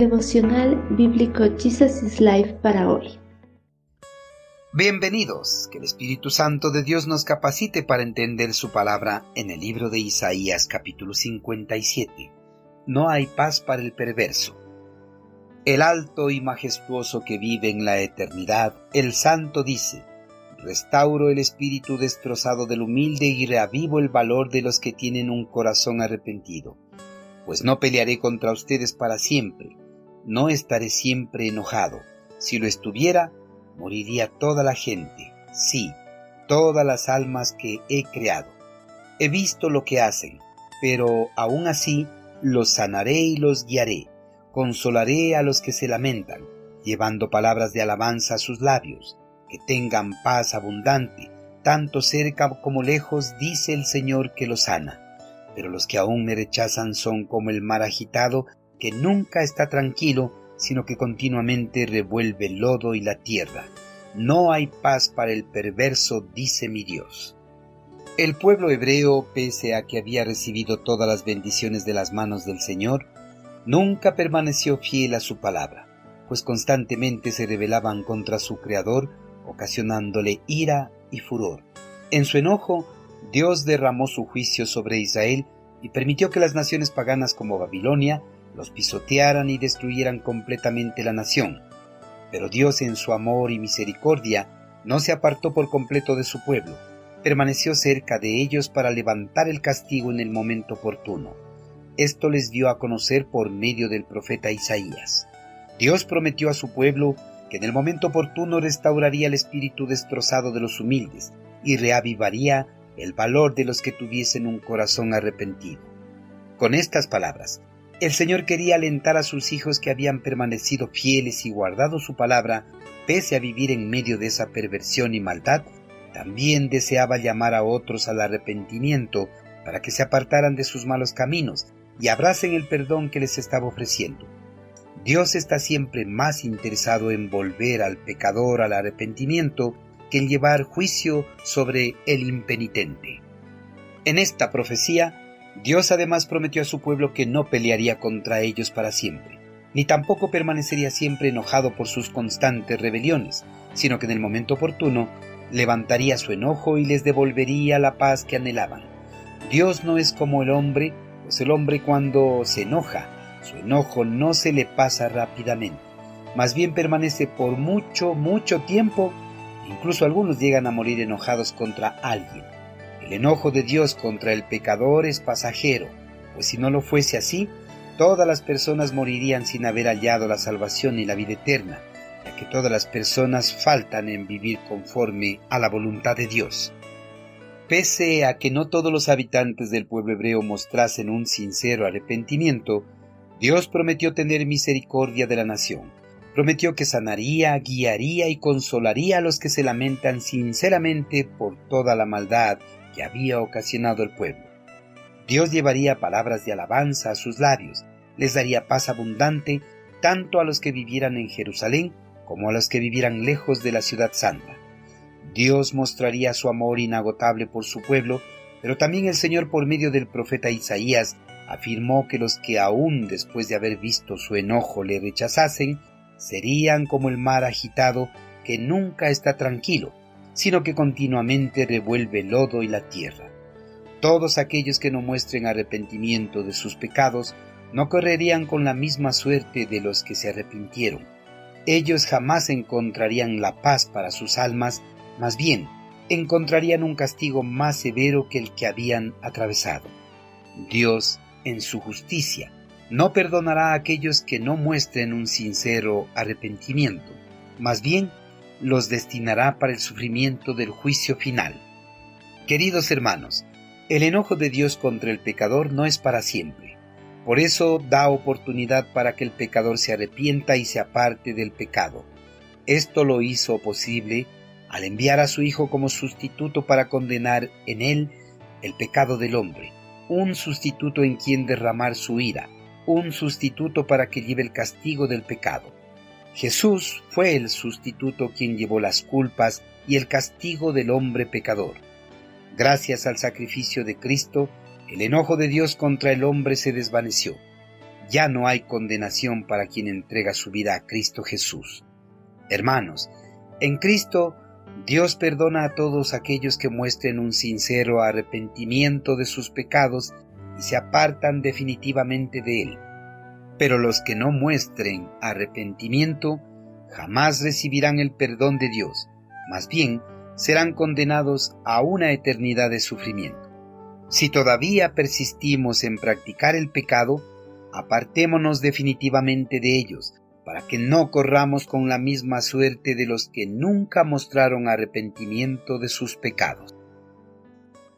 Devocional Bíblico Jesus is Life para hoy. Bienvenidos, que el Espíritu Santo de Dios nos capacite para entender su palabra en el libro de Isaías capítulo 57. No hay paz para el perverso. El alto y majestuoso que vive en la eternidad, el santo dice, Restauro el espíritu destrozado del humilde y reavivo el valor de los que tienen un corazón arrepentido. Pues no pelearé contra ustedes para siempre, no estaré siempre enojado. Si lo estuviera, moriría toda la gente, sí, todas las almas que he creado. He visto lo que hacen, pero aún así los sanaré y los guiaré, consolaré a los que se lamentan, llevando palabras de alabanza a sus labios, que tengan paz abundante, tanto cerca como lejos, dice el Señor que los sana. Pero los que aún me rechazan son como el mar agitado que nunca está tranquilo, sino que continuamente revuelve el lodo y la tierra. No hay paz para el perverso, dice mi Dios. El pueblo hebreo, pese a que había recibido todas las bendiciones de las manos del Señor, nunca permaneció fiel a su palabra, pues constantemente se rebelaban contra su Creador, ocasionándole ira y furor. En su enojo, Dios derramó su juicio sobre Israel y permitió que las naciones paganas como Babilonia los pisotearan y destruyeran completamente la nación. Pero Dios en su amor y misericordia no se apartó por completo de su pueblo, permaneció cerca de ellos para levantar el castigo en el momento oportuno. Esto les dio a conocer por medio del profeta Isaías. Dios prometió a su pueblo que en el momento oportuno restauraría el espíritu destrozado de los humildes y reavivaría el valor de los que tuviesen un corazón arrepentido. Con estas palabras, el Señor quería alentar a sus hijos que habían permanecido fieles y guardado su palabra, pese a vivir en medio de esa perversión y maldad, también deseaba llamar a otros al arrepentimiento para que se apartaran de sus malos caminos y abracen el perdón que les estaba ofreciendo. Dios está siempre más interesado en volver al pecador al arrepentimiento que en llevar juicio sobre el impenitente. En esta profecía, Dios además prometió a su pueblo que no pelearía contra ellos para siempre, ni tampoco permanecería siempre enojado por sus constantes rebeliones, sino que en el momento oportuno levantaría su enojo y les devolvería la paz que anhelaban. Dios no es como el hombre, pues el hombre cuando se enoja, su enojo no se le pasa rápidamente, más bien permanece por mucho, mucho tiempo, incluso algunos llegan a morir enojados contra alguien. El enojo de Dios contra el pecador es pasajero, pues si no lo fuese así, todas las personas morirían sin haber hallado la salvación y la vida eterna, ya que todas las personas faltan en vivir conforme a la voluntad de Dios. Pese a que no todos los habitantes del pueblo hebreo mostrasen un sincero arrepentimiento, Dios prometió tener misericordia de la nación. Prometió que sanaría, guiaría y consolaría a los que se lamentan sinceramente por toda la maldad que había ocasionado el pueblo. Dios llevaría palabras de alabanza a sus labios, les daría paz abundante tanto a los que vivieran en Jerusalén como a los que vivieran lejos de la ciudad santa. Dios mostraría su amor inagotable por su pueblo, pero también el Señor por medio del profeta Isaías afirmó que los que aún después de haber visto su enojo le rechazasen, serían como el mar agitado que nunca está tranquilo, sino que continuamente revuelve el lodo y la tierra. Todos aquellos que no muestren arrepentimiento de sus pecados no correrían con la misma suerte de los que se arrepintieron. Ellos jamás encontrarían la paz para sus almas, más bien encontrarían un castigo más severo que el que habían atravesado. Dios, en su justicia, no perdonará a aquellos que no muestren un sincero arrepentimiento, más bien los destinará para el sufrimiento del juicio final. Queridos hermanos, el enojo de Dios contra el pecador no es para siempre. Por eso da oportunidad para que el pecador se arrepienta y se aparte del pecado. Esto lo hizo posible al enviar a su Hijo como sustituto para condenar en él el pecado del hombre, un sustituto en quien derramar su ira, un sustituto para que lleve el castigo del pecado. Jesús fue el sustituto quien llevó las culpas y el castigo del hombre pecador. Gracias al sacrificio de Cristo, el enojo de Dios contra el hombre se desvaneció. ya no hay condenación para quien entrega su vida a Cristo Jesús. Hermanos, en Cristo Dios perdona a todos aquellos que muestren un sincero arrepentimiento de sus pecados y se apartan definitivamente de Él. Pero los que no muestren arrepentimiento jamás recibirán el perdón de Dios, más bien serán condenados a una eternidad de sufrimiento. Si todavía persistimos en practicar el pecado, apartémonos definitivamente de ellos, para que no corramos con la misma suerte de los que nunca mostraron arrepentimiento de sus pecados.